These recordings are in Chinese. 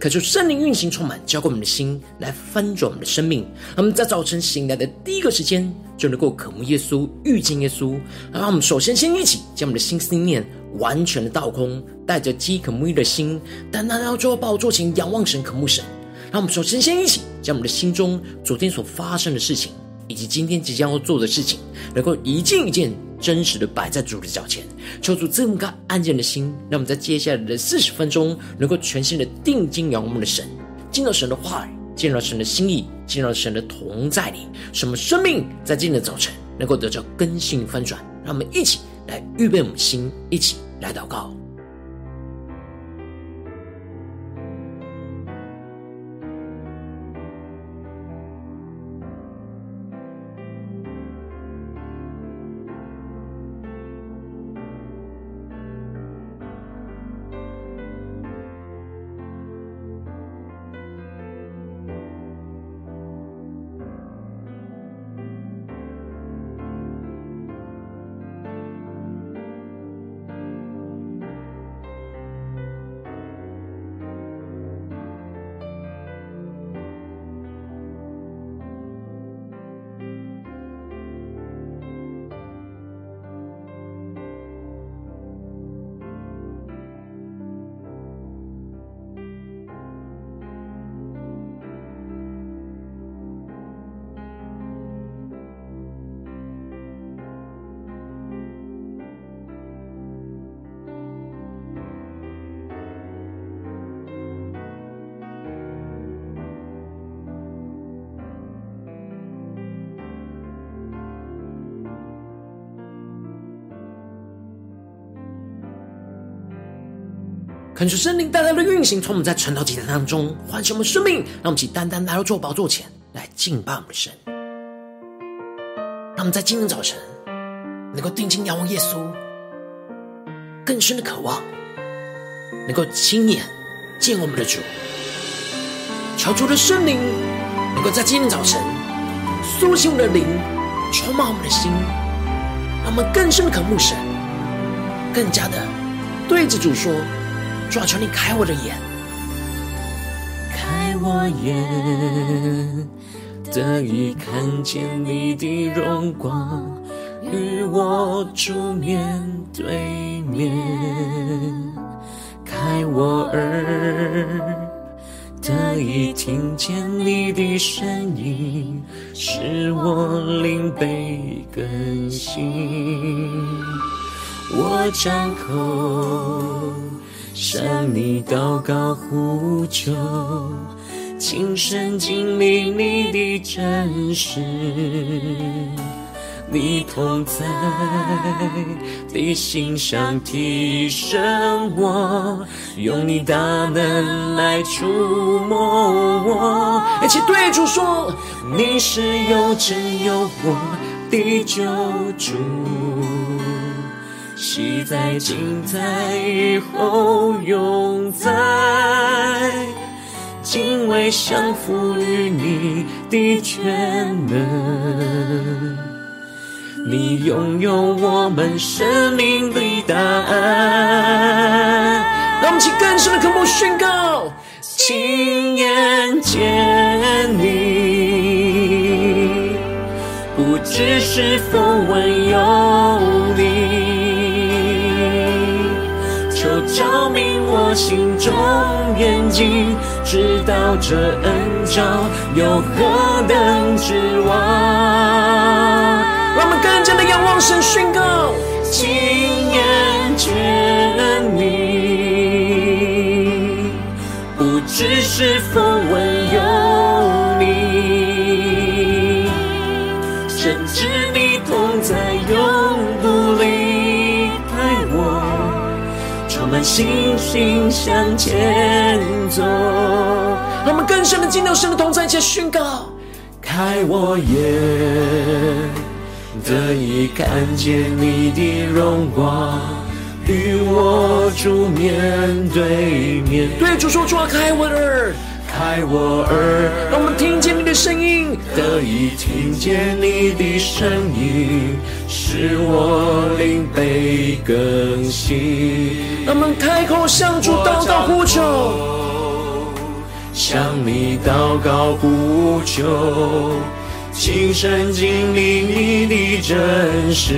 渴求圣灵运行充满，浇灌我们的心，来翻转我们的生命。那么在早晨醒来的第一个时间，就能够渴慕耶稣、遇见耶稣。让我们首先先一起将我们的心思念完全的倒空，带着饥渴沐浴的心，单单要做宝座前仰望神、渴慕神。让我们首先先一起将我们的心中昨天所发生的事情，以及今天即将要做的事情，能够一件一件真实的摆在主的脚前，求主赐我们个安静的心，让我们在接下来的四十分钟，能够全心的定睛仰望我们的神，进到神的话语。进入神的心意，进入神的同在里，什么生命在今天的早晨能够得到更新翻转。让我们一起来预备我们的心，一起来祷告。恳求圣灵带来的运行，从我们在晨祷祭坛当中唤醒我们生命，让我们起单单来到主宝座前来敬拜我们的神。让我们在今天早晨能够定睛仰望耶稣，更深的渴望能够亲眼见我们的主。求主的圣灵能够在今天早晨苏醒我们的灵，充满我们的心，让我们更深的渴慕神，更加的对着主说。主啊，求你开我的眼，开我眼，得以看见你的荣光，与我主面对面。开我耳，得以听见你的声音，使我灵被更新。我张口。向你祷告呼求，亲身经历你的真实，你同在的心上提升我，用你大能来触摸我。一起对主说，你是有真有活的救主。昔在、今在、以后永在，敬畏降服于你的全能，你拥有我们生命的答案。让我们起更深的渴慕宣告，亲眼见你，不只是风闻有照明我心中眼睛，知道这恩召有何等指望。让我们更加的仰望神，宣告亲眼见你，不知是否们信心向前走，让我们更深的进到神的同在，一起宣告：开我眼，得以看见你的荣光，与我主面对面。对主说：主啊，开我的耳，开我耳，让我们听见你的声音，得以听见你的声音，使我灵被更新。我们开口向主祷告呼求，向你祷告呼求，亲身经历你的真实，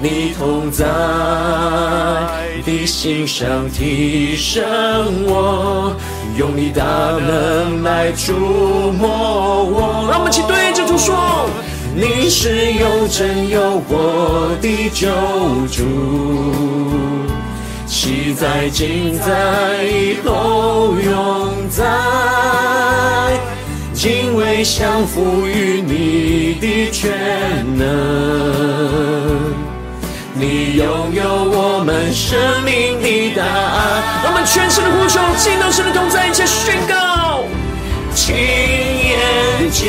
你同在的心上提升我，用你大能来触摸我。让我们一起对着主说：你是有真有活的救主，昔在今在以后永在，敬畏降服于你的全能。你拥有我们生命的答案，让我们全身的呼求，进到神的同在，一起宣告，亲眼见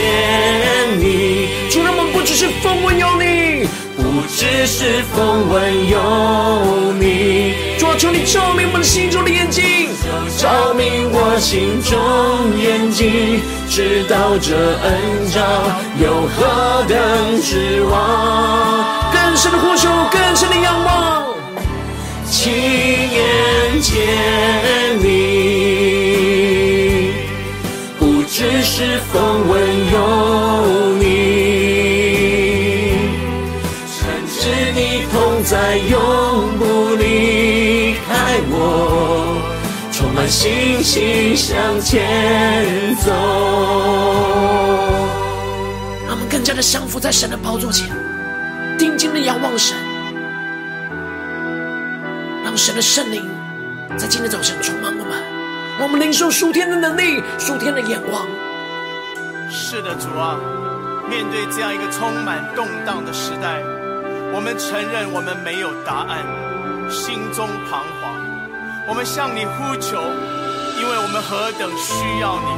你。主，让我们不只是风闻有你，不只是风闻有你。主啊，求你照明我们心中的眼睛，照明我心中眼睛，知道这恩召有何等指望。更深的呼求，更深的仰望，亲眼见你，不只是风闻有你，深知你同在，永不离开我，充满信心向前走。让我们更加的降服在神的宝座前。定睛的仰望神，让神的圣灵在今天早晨充满我们，让我们领受属天的能力、属天的眼光。是的，主啊，面对这样一个充满动荡的时代，我们承认我们没有答案，心中彷徨。我们向你呼求，因为我们何等需要你。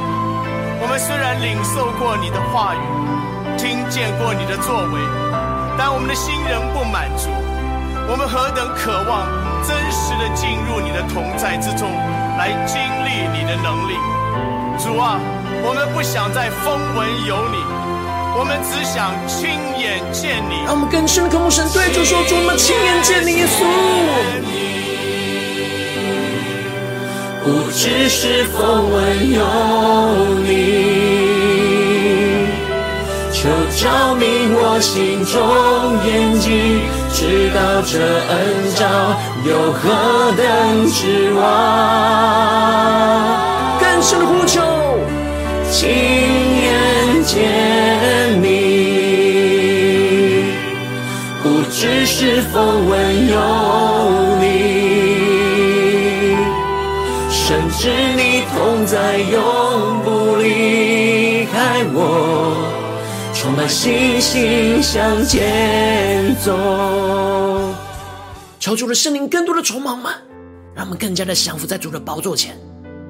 我们虽然领受过你的话语，听见过你的作为。但我们的心仍不满足，我们何等渴望真实的进入你的同在之中，来经历你的能力。主啊，我们不想再风闻有你，我们只想亲眼见你。让我们更深的渴慕神，对主说：主，我们亲眼见你，耶稣。不知是风闻有你。就照明我心中眼睛，知道这恩召有何等指望。更深的呼求，亲眼见你，不知是风闻有同在，永不离开我。充满信心向前走，求主的圣灵更多的充满们，让我们更加的降服在主的宝座前，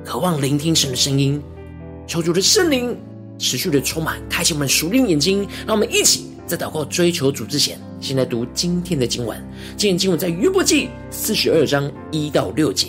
渴望聆听神的声音。求主的圣灵持续的充满，开启我们属灵眼睛，让我们一起在祷告追求主之前，先来读今天的经文。今天经文在约伯记四十二章一到六节。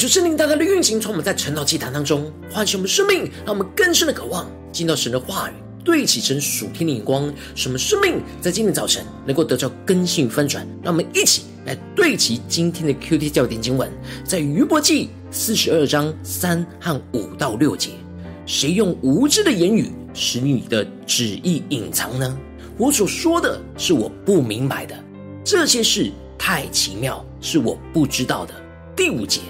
求圣灵大大的运行，从我们在晨祷祭坛当中唤醒我们生命，让我们更深的渴望进到神的话语，对齐神属天的眼光，使我们生命在今天早晨能够得到更新与翻转。让我们一起来对齐今天的 QT 教点经文，在约伯记四十二章三和五到六节。谁用无知的言语使你的旨意隐藏呢？我所说的是我不明白的，这些事太奇妙，是我不知道的。第五节，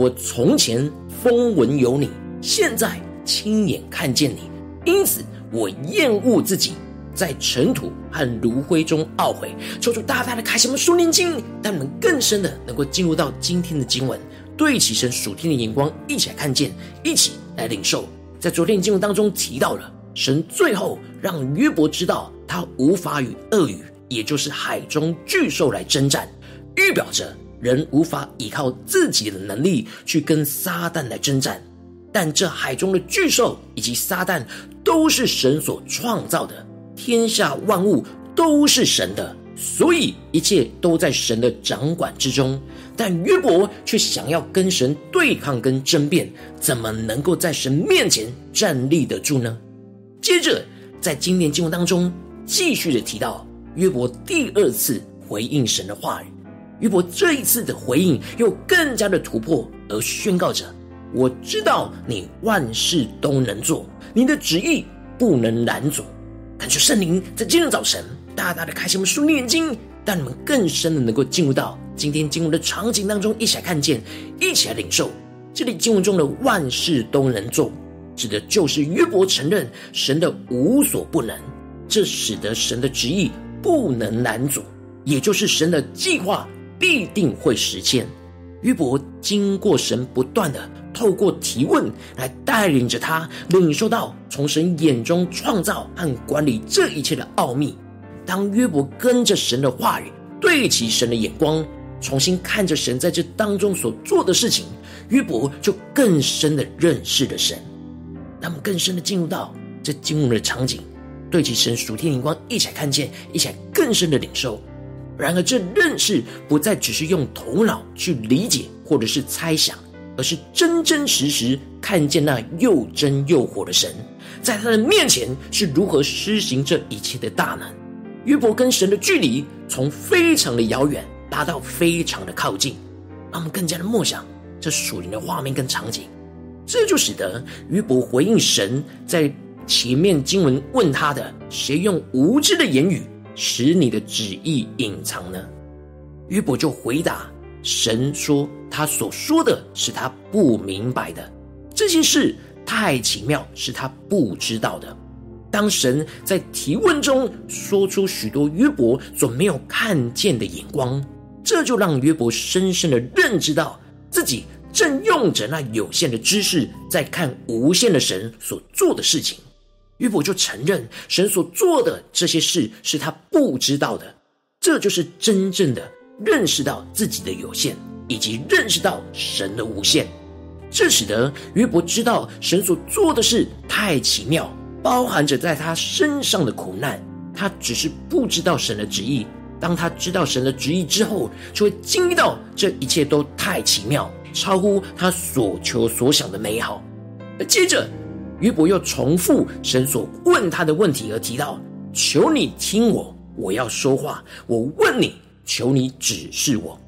我从前风闻有你，现在亲眼看见你，因此我厌恶自己，在尘土和炉灰中懊悔。求主大大的开启我们属灵经，让你们更深的能够进入到今天的经文，对起神属天的眼光，一起来看见，一起来领受。在昨天的经文当中提到了，神最后让约伯知道，他无法与鳄鱼，也就是海中巨兽来征战，预表着。人无法依靠自己的能力去跟撒旦来征战，但这海中的巨兽以及撒旦都是神所创造的，天下万物都是神的，所以一切都在神的掌管之中。但约伯却想要跟神对抗跟争辩，怎么能够在神面前站立得住呢？接着在今天经文当中继续的提到，约伯第二次回应神的话语。约伯这一次的回应又更加的突破，而宣告着：“我知道你万事都能做，你的旨意不能拦阻。”感谢圣灵在今天早晨大大的开启我们属灵眼睛，让你们更深的能够进入到今天经文的场景当中，一起来看见，一起来领受。这里经文中的万事都能做，指的就是约伯承认神的无所不能，这使得神的旨意不能拦阻，也就是神的计划。必定会实现。约伯经过神不断的透过提问来带领着他领受到从神眼中创造和管理这一切的奥秘。当约伯跟着神的话语，对齐神的眼光，重新看着神在这当中所做的事情，约伯就更深的认识了神。他们更深的进入到这经文的场景，对齐神属天眼光，一起来看见，一起来更深的领受。然而，这认识不再只是用头脑去理解或者是猜想，而是真真实实看见那又真又活的神，在他的面前是如何施行这一切的大能。约伯跟神的距离从非常的遥远，达到非常的靠近，让我们更加的默想这属灵的画面跟场景。这就使得约伯回应神在前面经文问他的：“谁用无知的言语？”使你的旨意隐藏呢？约伯就回答神说：“他所说的是他不明白的，这些事太奇妙，是他不知道的。”当神在提问中说出许多约伯所没有看见的眼光，这就让约伯深深的认知到自己正用着那有限的知识，在看无限的神所做的事情。约伯就承认神所做的这些事是他不知道的，这就是真正的认识到自己的有限，以及认识到神的无限。这使得约伯知道神所做的事太奇妙，包含着在他身上的苦难。他只是不知道神的旨意。当他知道神的旨意之后，就会经历到这一切都太奇妙，超乎他所求所想的美好。而接着。约伯又重复神所问他的问题，而提到：“求你听我，我要说话。我问你，求你指示我。”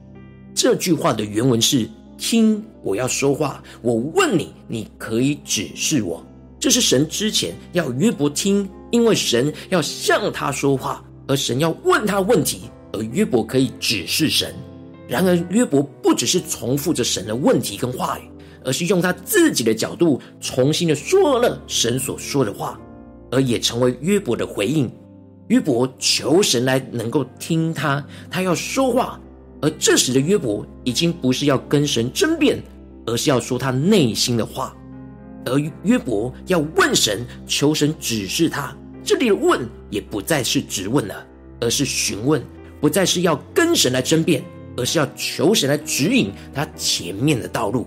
这句话的原文是：“听，我要说话。我问你，你可以指示我。”这是神之前要约伯听，因为神要向他说话，而神要问他问题，而约伯可以指示神。然而，约伯不只是重复着神的问题跟话语。而是用他自己的角度重新的说了神所说的话，而也成为约伯的回应。约伯求神来能够听他，他要说话。而这时的约伯已经不是要跟神争辩，而是要说他内心的话。而约伯要问神，求神指示他。这里的问也不再是质问了，而是询问；不再是要跟神来争辩，而是要求神来指引他前面的道路。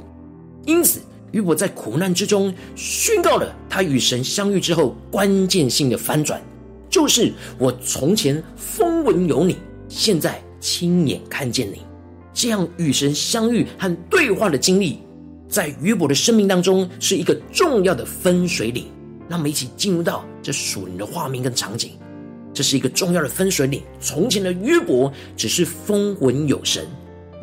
因此，约伯在苦难之中宣告了他与神相遇之后关键性的翻转，就是我从前风闻有你，现在亲眼看见你。这样与神相遇和对话的经历，在约伯的生命当中是一个重要的分水岭。让我们一起进入到这属灵的画面跟场景。这是一个重要的分水岭。从前的约伯只是风闻有神，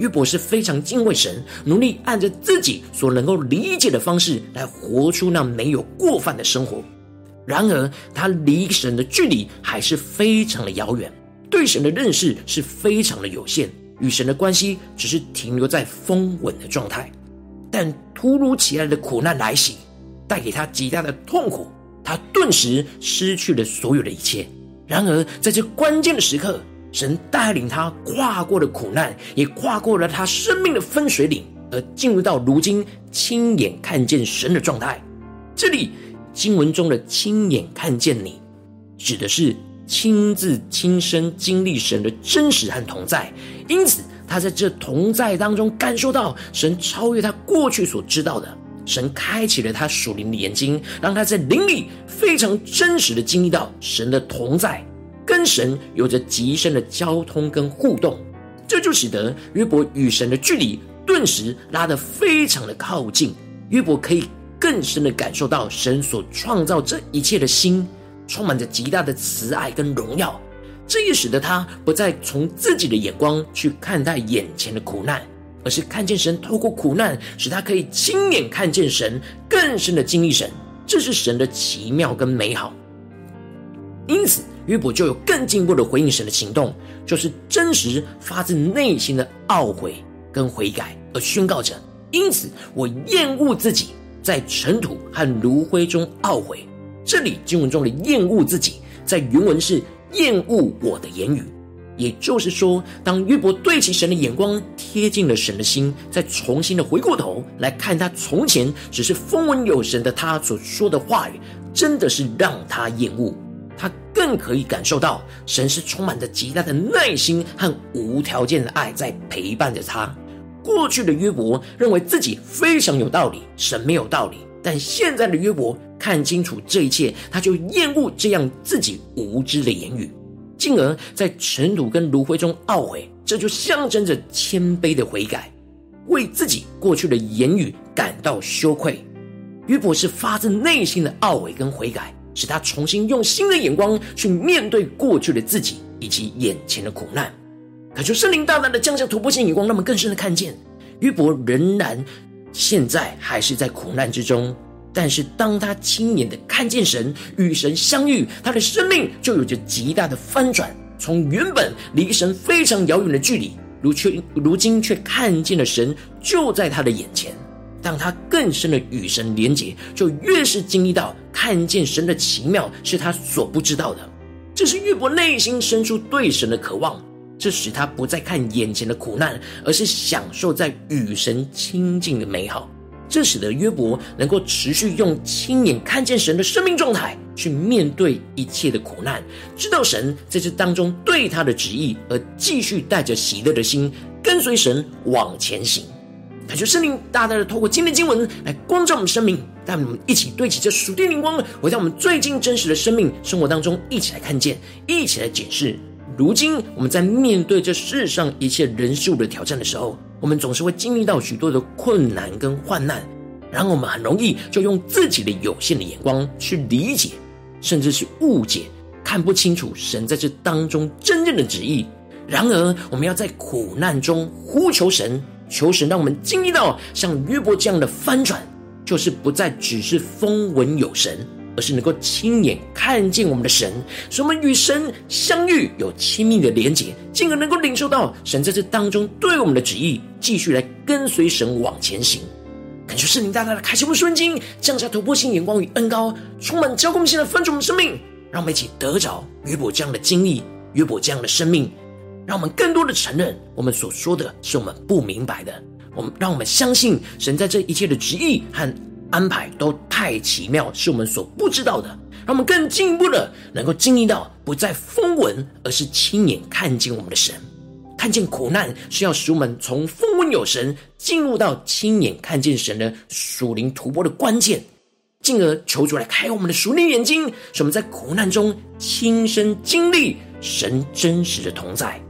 约伯是非常敬畏神，努力按着自己所能够理解的方式来活出那没有过犯的生活。然而，他离神的距离还是非常的遥远，对神的认识是非常的有限，与神的关系只是停留在风稳的状态。但突如其来的苦难来袭，带给他极大的痛苦，他顿时失去了所有的一切。然而，在这关键的时刻，神带领他跨过了苦难，也跨过了他生命的分水岭，而进入到如今亲眼看见神的状态。这里。经文中的“亲眼看见你”，指的是亲自亲身经历神的真实和同在。因此，他在这同在当中感受到神超越他过去所知道的。神开启了他属灵的眼睛，让他在灵里非常真实的经历到神的同在，跟神有着极深的交通跟互动。这就使得约伯与神的距离顿时拉得非常的靠近。约伯可以。更深的感受到神所创造这一切的心，充满着极大的慈爱跟荣耀。这也使得他不再从自己的眼光去看待眼前的苦难，而是看见神透过苦难，使他可以亲眼看见神，更深的经历神。这是神的奇妙跟美好。因此，约伯就有更进一步的回应神的行动，就是真实发自内心的懊悔跟悔改，而宣告着：因此，我厌恶自己。在尘土和炉灰中懊悔。这里经文中的厌恶自己，在原文是厌恶我的言语。也就是说，当约伯对齐神的眼光，贴近了神的心，再重新的回过头来看他从前只是风闻有神的他所说的话语，真的是让他厌恶。他更可以感受到神是充满着极大的耐心和无条件的爱在陪伴着他。过去的约伯认为自己非常有道理，神没有道理。但现在的约伯看清楚这一切，他就厌恶这样自己无知的言语，进而在尘土跟炉灰中懊悔。这就象征着谦卑的悔改，为自己过去的言语感到羞愧。约伯是发自内心的懊悔跟悔改，使他重新用新的眼光去面对过去的自己以及眼前的苦难。恳求圣灵大胆的降下突破性眼光，让我们更深的看见约伯仍然现在还是在苦难之中，但是当他亲眼的看见神与神相遇，他的生命就有着极大的翻转，从原本离神非常遥远的距离，如却如今却看见了神就在他的眼前。当他更深的与神连结，就越是经历到看见神的奇妙是他所不知道的。这是约伯内心深处对神的渴望。这使他不再看眼前的苦难，而是享受在与神亲近的美好。这使得约伯能够持续用亲眼看见神的生命状态去面对一切的苦难，知道神在这当中对他的旨意，而继续带着喜乐的心跟随神往前行。感谢圣灵大大的透过今天经文来光照我们生命，带我们一起对齐这属天灵光，回到我们最近真实的生命生活当中，一起来看见，一起来解释。如今我们在面对这世上一切人事物的挑战的时候，我们总是会经历到许多的困难跟患难，然后我们很容易就用自己的有限的眼光去理解，甚至是误解，看不清楚神在这当中真正的旨意。然而，我们要在苦难中呼求神，求神让我们经历到像约伯这样的翻转，就是不再只是风闻有神。而是能够亲眼看见我们的神，使我们与神相遇，有亲密的连结，进而能够领受到神在这当中对我们的旨意，继续来跟随神往前行。感谢圣灵大大的开启我们瞬间，降下突破性眼光与恩膏，充满交攻性的分足我们生命，让我们一起得着约伯这样的经历，约伯这样的生命，让我们更多的承认我们所说的是我们不明白的，我们让我们相信神在这一切的旨意和。安排都太奇妙，是我们所不知道的。让我们更进一步的能够经历到，不再风闻，而是亲眼看见我们的神。看见苦难，是要使我们从风闻有神，进入到亲眼看见神的属灵突破的关键。进而求主来开我们的属灵眼睛，使我们在苦难中亲身经历神真实的同在。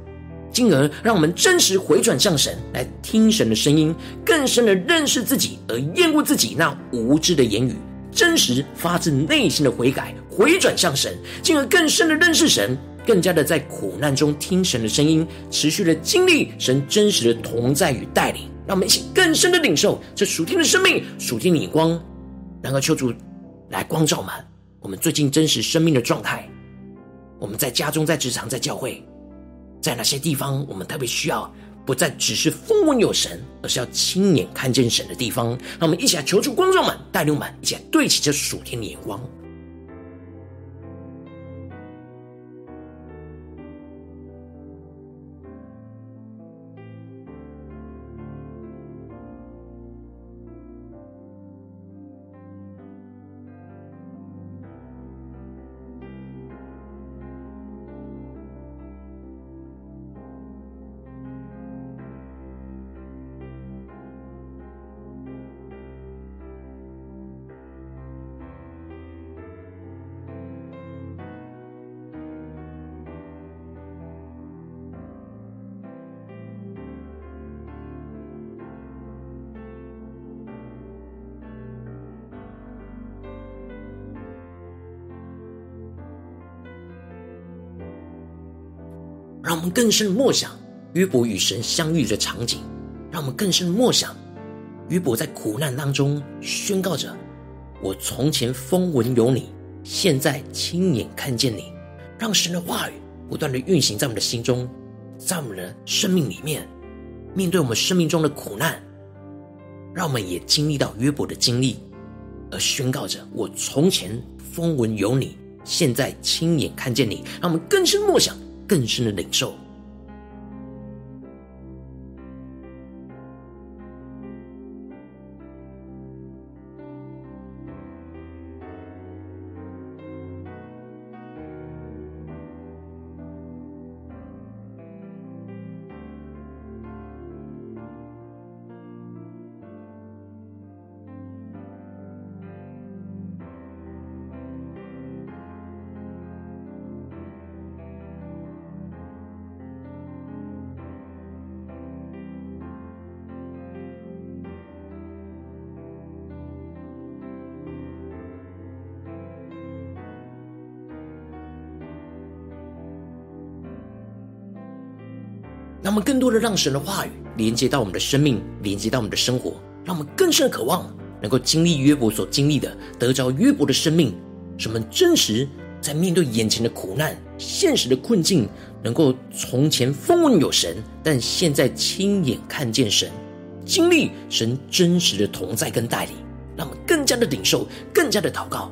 进而让我们真实回转向神，来听神的声音，更深的认识自己，而厌恶自己那无知的言语，真实发自内心的悔改，回转向神，进而更深的认识神，更加的在苦难中听神的声音，持续的经历神真实的同在与带领，让我们一起更深的领受这属天的生命、属天的光，然后求主来光照们我们最近真实生命的状态。我们在家中、在职场、在教会，在哪些地方，我们特别需要不再只是风闻有神，而是要亲眼看见神的地方。让我们一起来求助观众们、带领我们，一起来对齐这属天的眼光。让我们更深的默想约伯与神相遇的场景，让我们更深的默想约伯在苦难当中宣告着：“我从前风闻有你，现在亲眼看见你。”让神的话语不断的运行在我们的心中，在我们的生命里面，面对我们生命中的苦难，让我们也经历到约伯的经历，而宣告着：“我从前风闻有你，现在亲眼看见你。”让我们更深默想。更深的领受。让我们更多的让神的话语连接到我们的生命，连接到我们的生活，让我们更深的渴望能够经历约伯所经历的，得着约伯的生命，使我们真实在面对眼前的苦难、现实的困境，能够从前风闻有神，但现在亲眼看见神，经历神真实的同在跟带领，让我们更加的领受，更加的祷告。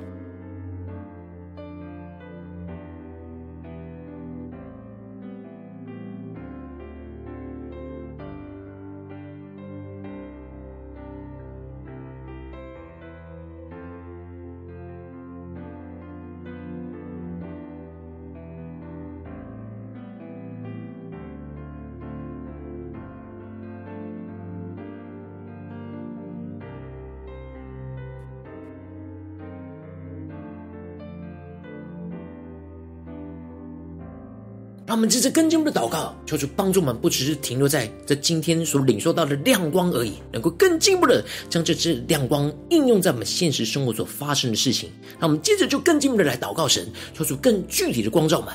我们这次更进一步的祷告，求主帮助我们，不只是停留在这今天所领受到的亮光而已，能够更进一步的将这支亮光应用在我们现实生活所发生的事情。让我们接着就更进一步的来祷告神，求主更具体的光照我们。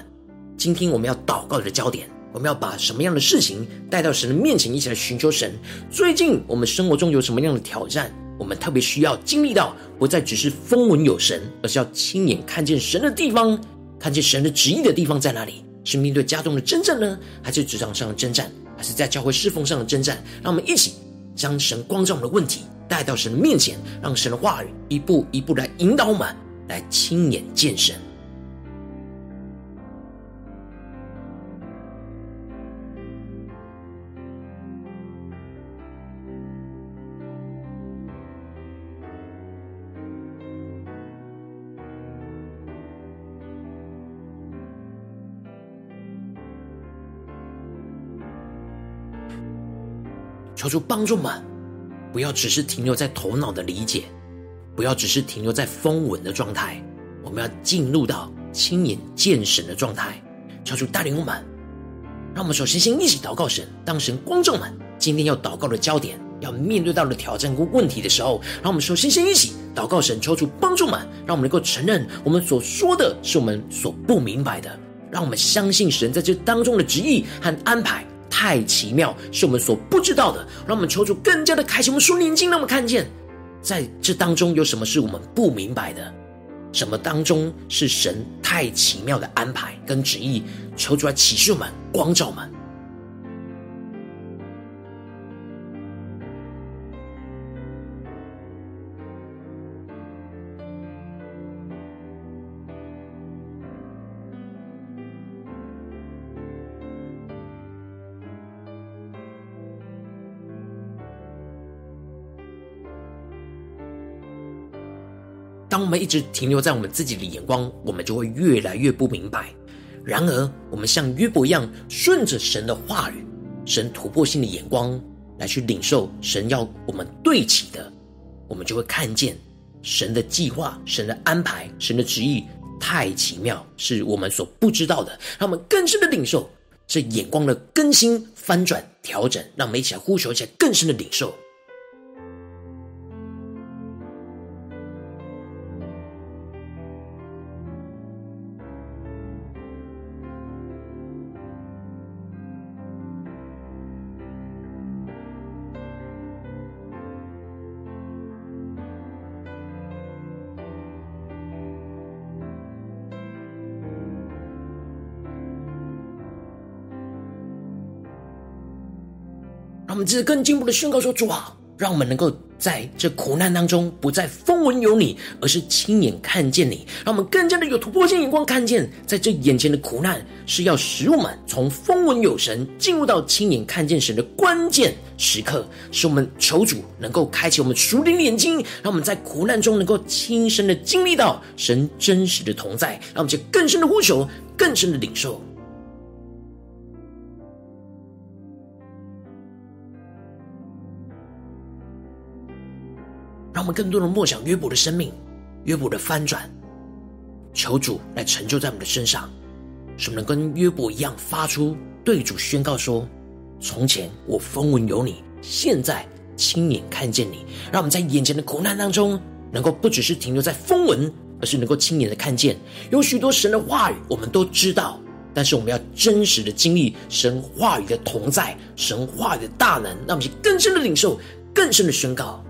今天我们要祷告的焦点，我们要把什么样的事情带到神的面前，一起来寻求神。最近我们生活中有什么样的挑战？我们特别需要经历到，不再只是风闻有神，而是要亲眼看见神的地方，看见神的旨意的地方在哪里？是面对家中的征战呢，还是职场上的征战，还是在教会侍奉上的征战？让我们一起将神光照我们的问题带到神的面前，让神的话语一步一步来引导我们，来亲眼见神。求主帮助们，不要只是停留在头脑的理解，不要只是停留在风闻的状态，我们要进入到亲眼见神的状态。求主带领我们，让我们首先先一起祷告神，当神光照们今天要祷告的焦点，要面对到的挑战跟问题的时候，让我们首先先一起祷告神，求主帮助们，让我们能够承认我们所说的是我们所不明白的，让我们相信神在这当中的旨意和安排太奇妙，是我们所不知道的。让我们求主更加的开启我们属灵眼睛，让我们看见在这当中有什么是我们不明白的，什么当中是神太奇妙的安排跟旨意，求主来启示我们，光照我们。们一直停留在我们自己的眼光，我们就会越来越不明白。然而，我们像约伯一样，顺着神的话语、神突破性的眼光来去领受神要我们对齐的，我们就会看见神的计划、神的安排、神的旨意太奇妙，是我们所不知道的。让我们更深的领受这眼光的更新、翻转、调整。让我们一起来呼求，一起来更深的领受。我们只是更进一步的宣告说：“主啊，让我们能够在这苦难当中，不再风闻有你，而是亲眼看见你。让我们更加的有突破性眼光，看见在这眼前的苦难是要使我们从风闻有神，进入到亲眼看见神的关键时刻。使我们求主能够开启我们属灵的眼睛，让我们在苦难中能够亲身的经历到神真实的同在。让我们就更深的呼求，更深的领受。”我们更多的默想约伯的生命，约伯的翻转，求主来成就在我们的身上，使我们能跟约伯一样发出对主宣告说：从前我风闻有你，现在亲眼看见你。让我们在眼前的苦难当中，能够不只是停留在风闻，而是能够亲眼的看见。有许多神的话语，我们都知道，但是我们要真实的经历神话语的同在，神话语的大能，让我们去更深的领受，更深的宣告。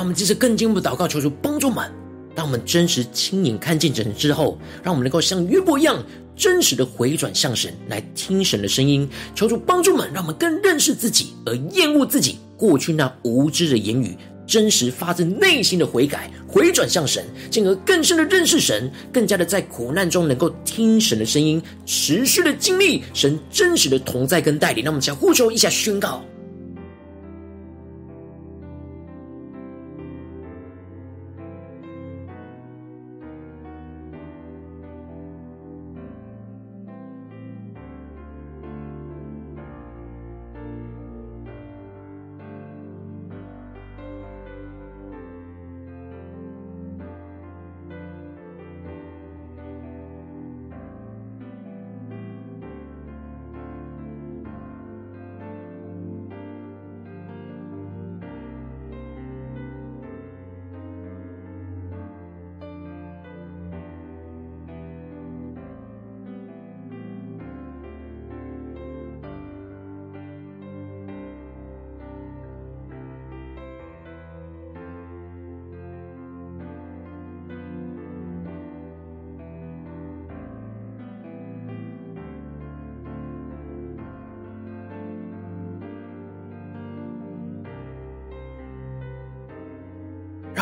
让我们接着更进一步祷告，求主帮助们。当我们真实亲眼看见神之后，让我们能够像约伯一样，真实的回转向神，来听神的声音。求主帮助们，让我们更认识自己，而厌恶自己过去那无知的言语，真实发自内心的悔改，回转向神，进而更深的认识神，更加的在苦难中能够听神的声音，持续的经历神真实的同在跟带领。让我们将呼求一下宣告。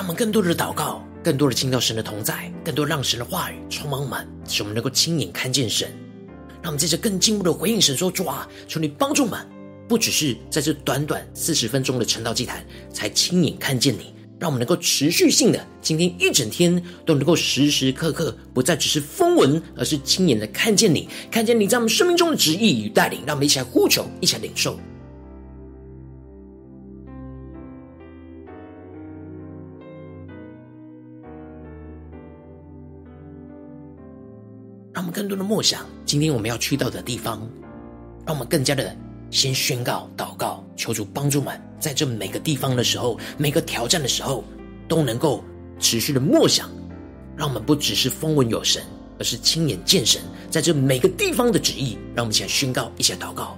我们更多的祷告，更多的听到神的同在，更多让神的话语充满满，使我们能够亲眼看见神。让我们在这更进一步的回应神说：主啊，求你帮助我们，不只是在这短短四十分钟的晨道祭坛才亲眼看见你。让我们能够持续性的，今天一整天都能够时时刻刻不再只是风闻，而是亲眼的看见你，看见你在我们生命中的旨意与带领。让我们一起来呼求，一起来领受。更多的默想，今天我们要去到的地方，让我们更加的。先宣告、祷告，求主帮助们，在这每个地方的时候，每个挑战的时候，都能够持续的默想，让我们不只是风闻有神，而是亲眼见神在这每个地方的旨意。让我们一起来宣告，一起来祷告。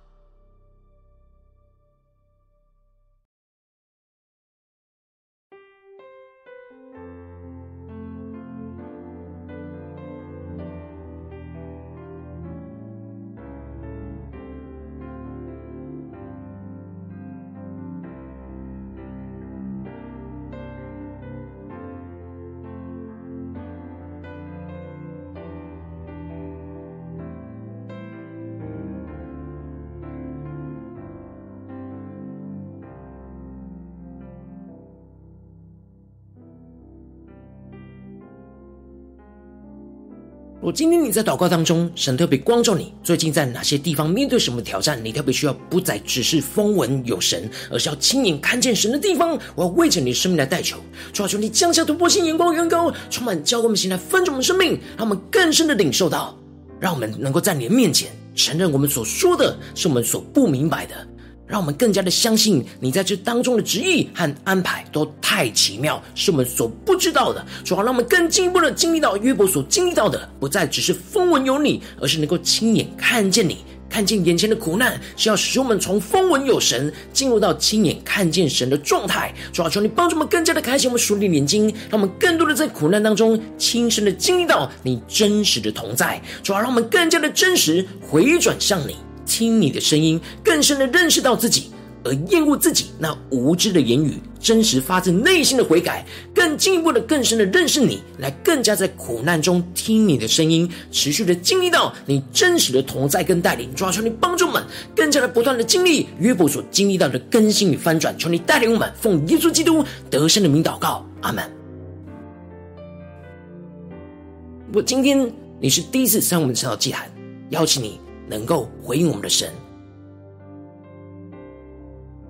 今天你在祷告当中，神特别光照你，最近在哪些地方面对什么挑战？你特别需要不再只是风闻有神，而是要亲眼看见神的地方。我要为着你的生命来代求，求求你降下突破性眼光，远高，充满教我们心来分盛我们生命，让我们更深的领受到，让我们能够在你的面前承认我们所说的是我们所不明白的。让我们更加的相信你在这当中的旨意和安排都太奇妙，是我们所不知道的。主要让我们更进一步的经历到约伯所经历到的，不再只是风闻有你，而是能够亲眼看见你，看见眼前的苦难，是要使我们从风闻有神进入到亲眼看见神的状态。主要求你帮助我们更加的开启我们属灵眼睛，让我们更多的在苦难当中亲身的经历到你真实的同在。主要让我们更加的真实回转向你。听你的声音，更深的认识到自己，而厌恶自己那无知的言语，真实发自内心的悔改，更进一步的、更深的认识你，来更加在苦难中听你的声音，持续的经历到你真实的同在跟带领。主啊，求你帮助我们，更加的不断的经历约伯所经历到的更新与翻转。求你带领我们，奉耶稣基督得胜的名祷告，阿门。如果今天你是第一次上我们晨祷祭坛，邀请你。能够回应我们的神，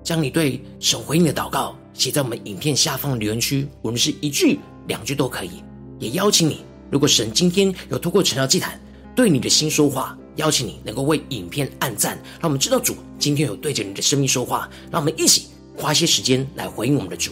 将你对神回应的祷告写在我们影片下方的留言区，无论是一句两句都可以。也邀请你，如果神今天有透过晨祷祭坛对你的心说话，邀请你能够为影片按赞，让我们知道主今天有对着你的生命说话。让我们一起花些时间来回应我们的主。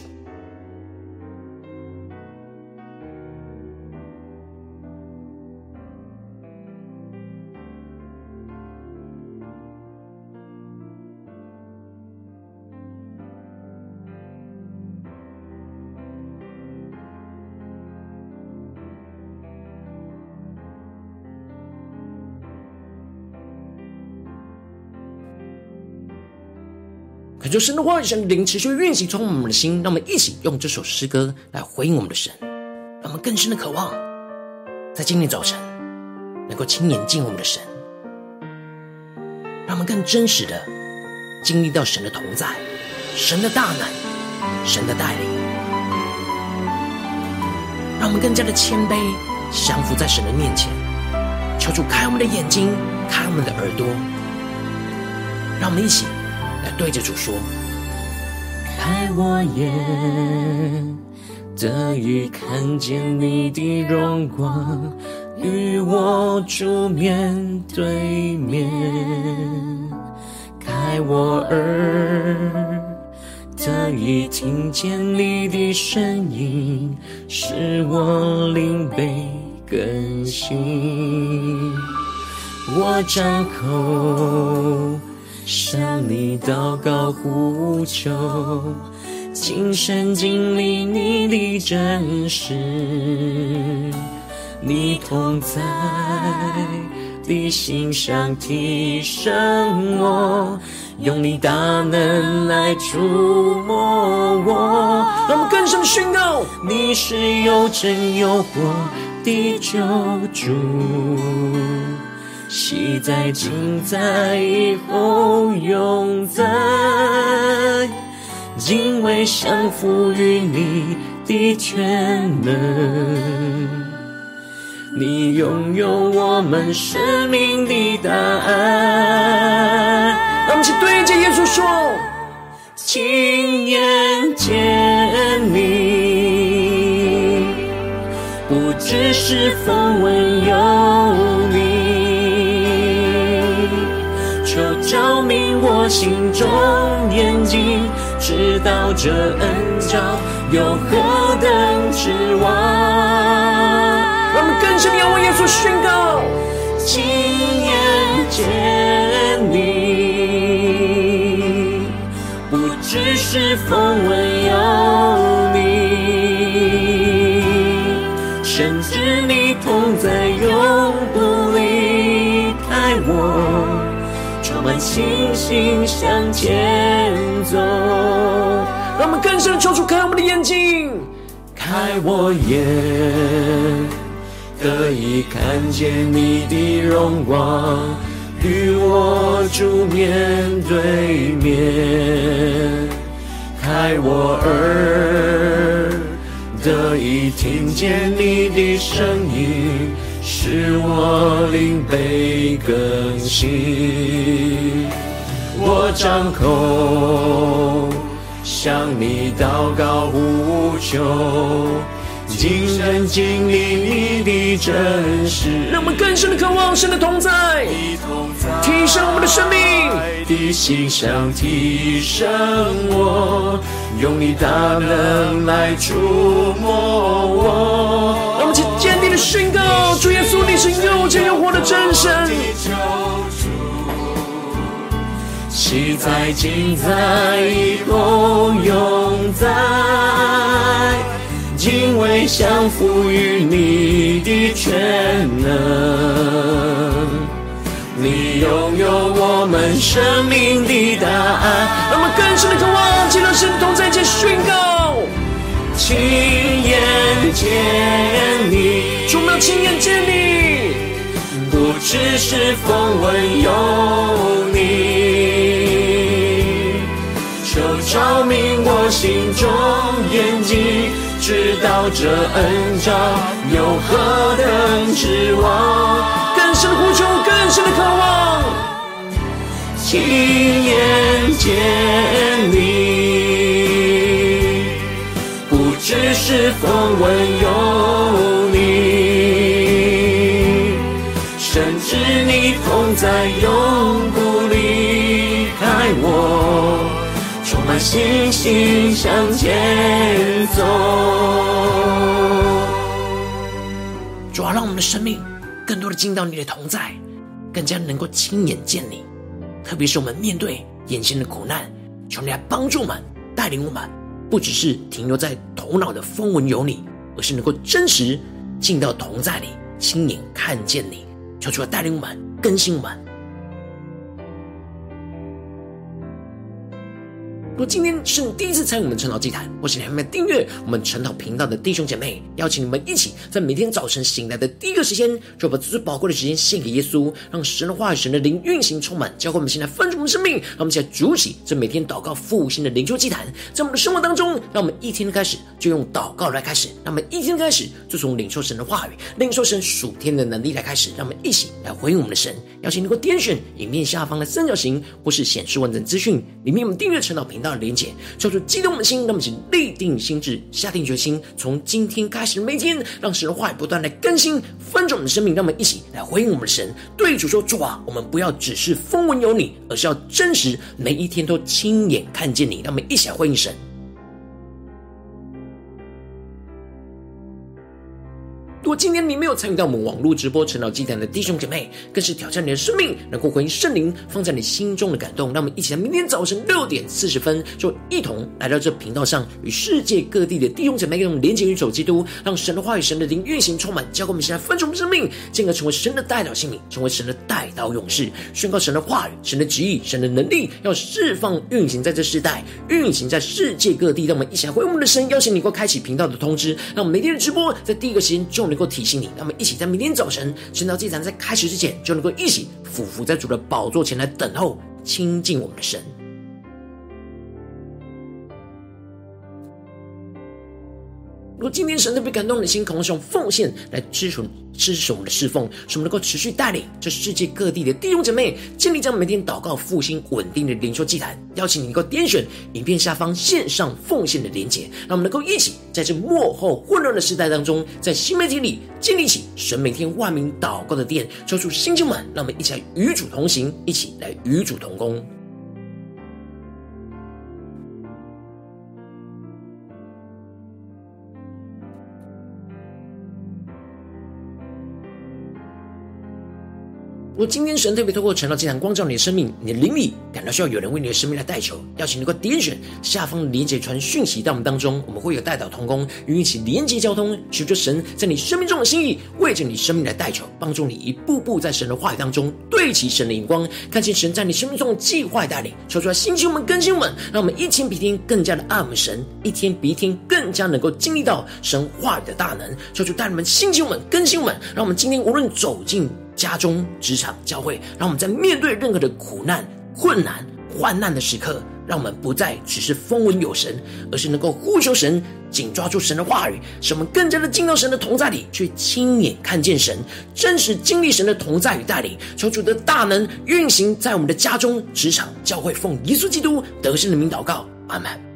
恳求神的话、神的灵持续运行充满我们的心，让我们一起用这首诗歌来回应我们的神，让我们更深的渴望，在今天早晨能够亲眼见我们的神，让我们更真实的经历到神的同在、神的大能、神的带领，让我们更加的谦卑，降服在神的面前，求主开我们的眼睛，开我们的耳朵，让我们一起。来对着主说：“开我眼，得以看见你的荣光，与我主面对面。开我耳，得以听见你的声音，使我灵被更新。我张口。”向你祷告呼求，亲身经历你的真实，你同在的心上提升我，用你大能来触摸我。让我们更深宣告，你是有真有活的救主。昔在、今在、以后永在，敬畏降服于你的全能，你拥有我们生命的答案。让我们去对着耶稣说：亲眼见你，不只是风闻有。我心中眼睛知道这恩召有何等指望，让我们更深地仰望耶稣宣告，亲眼见你，不只是风闻有你，甚至你同在永不信心向前走，让我们更深的求主开我们的眼睛，开我眼，得以看见你的荣光，与我主面对面，开我耳，得以听见你的声音。使我灵被更新，我张口向你祷告无求，今生经历你的真实，让我们更深的渴望神的同在，提升我们的生命，的心上提升我，用你大能来触摸我。让我们坚定的宣告，主耶稣，你是又真又活的真神。昔在、今在、以后永在，敬畏降服于你的全能，你拥有我们生命的答案。让我们更深的渴望，见到神同在，且宣告。亲眼见你，主，我们要亲眼见你，不只是风闻有心中眼睛，知道这恩召有何等指望，更深的呼求，更深的渴望，亲眼见你。不知是风闻有你，深知你同在，有信心向前走。主要，让我们的生命更多的进到你的同在，更加能够亲眼见你。特别是我们面对眼前的苦难，求你来帮助我们，带领我们。不只是停留在头脑的风闻有你，而是能够真实进到同在里，亲眼看见你，求主来带领我们，更新我们。如果今天是你第一次参与我们晨祷祭坛，或是你还没有订阅我们晨祷频道的弟兄姐妹，邀请你们一起在每天早晨醒来的第一个时间，就把最宝贵的时间献给耶稣，让神的话语、神的灵运行充满，教会我们现在丰盛的生命。让我们一起来筑起这每天祷告复兴的灵修祭坛，在我们的生活当中，让我们一天的开始就用祷告来开始，让我们一天的开始就从领受神的话语、领受神属天的能力来开始，让我们一起来回应我们的神。邀请你能够点选影片下方的三角形，或是显示完整资讯里面我们订阅晨祷频道的连结，叫做激动的心，那么请立定心智，下定决心，从今天开始每天，让神的话语不断来更新、翻转我们的生命。让我们一起来回应我们的神，对主说：主啊，我们不要只是风闻有你，而是要真实，每一天都亲眼看见你。让我们一起来回应神。果今天你没有参与到我们网络直播晨祷祭坛的弟兄姐妹，更是挑战你的生命，能够回应圣灵放在你心中的感动。让我们一起在明天早晨六点四十分，就一同来到这频道上，与世界各地的弟兄姐妹跟我们连接、与走基督，让神的话语、神的灵运行充满，教给我们现在分盛的生命，进而成为神的代表性命，成为神的代祷勇士，宣告神的话语、神的旨意、神的能力，要释放运行在这世代，运行在世界各地。让我们一起来回应我们的神，邀请你能够开启频道的通知，让我们每天的直播在第一个时间就。能提醒你，那么一起在明天早晨晨祷祭坛在开始之前，就能够一起俯伏在主的宝座前来等候亲近我们的神。如果今天神特别感动你的心，渴望用奉献来支持支持我们的侍奉，使我们能够持续带领这世界各地的弟兄姐妹建立这样每天祷告复兴稳定的灵修祭坛。邀请你能够点选影片下方线上奉献的连结，让我们能够一起在这幕后混乱的时代当中，在新媒体里建立起神每天万名祷告的殿，抽出新旧们，让我们一起来与主同行，一起来与主同工。果今天神特别透过晨祷祭坛光照你的生命，你的灵里感到需要有人为你的生命来代求，邀请你能够点选下方连结传讯息到我们当中，我们会有代祷同工与你一起连结交通，求求神在你生命中的心意，为着你生命来代求，帮助你一步步在神的话语当中对齐神的眼光，看见神在你生命中的计划带领，求出来兴起我们更新我们，让我们一天比一天更加的爱我们神，一天比一天更加能够经历到神话语的大能，求主带领我们兴起我们更新我们，让我们今天无论走进。家中、职场、教会，让我们在面对任何的苦难、困难、患难的时刻，让我们不再只是风闻有神，而是能够呼求神，紧抓住神的话语，使我们更加的进到神的同在里，去亲眼看见神，真实经历神的同在与带领，求主的大能运行在我们的家中、职场、教会，奉耶稣基督得胜的名祷告，阿门。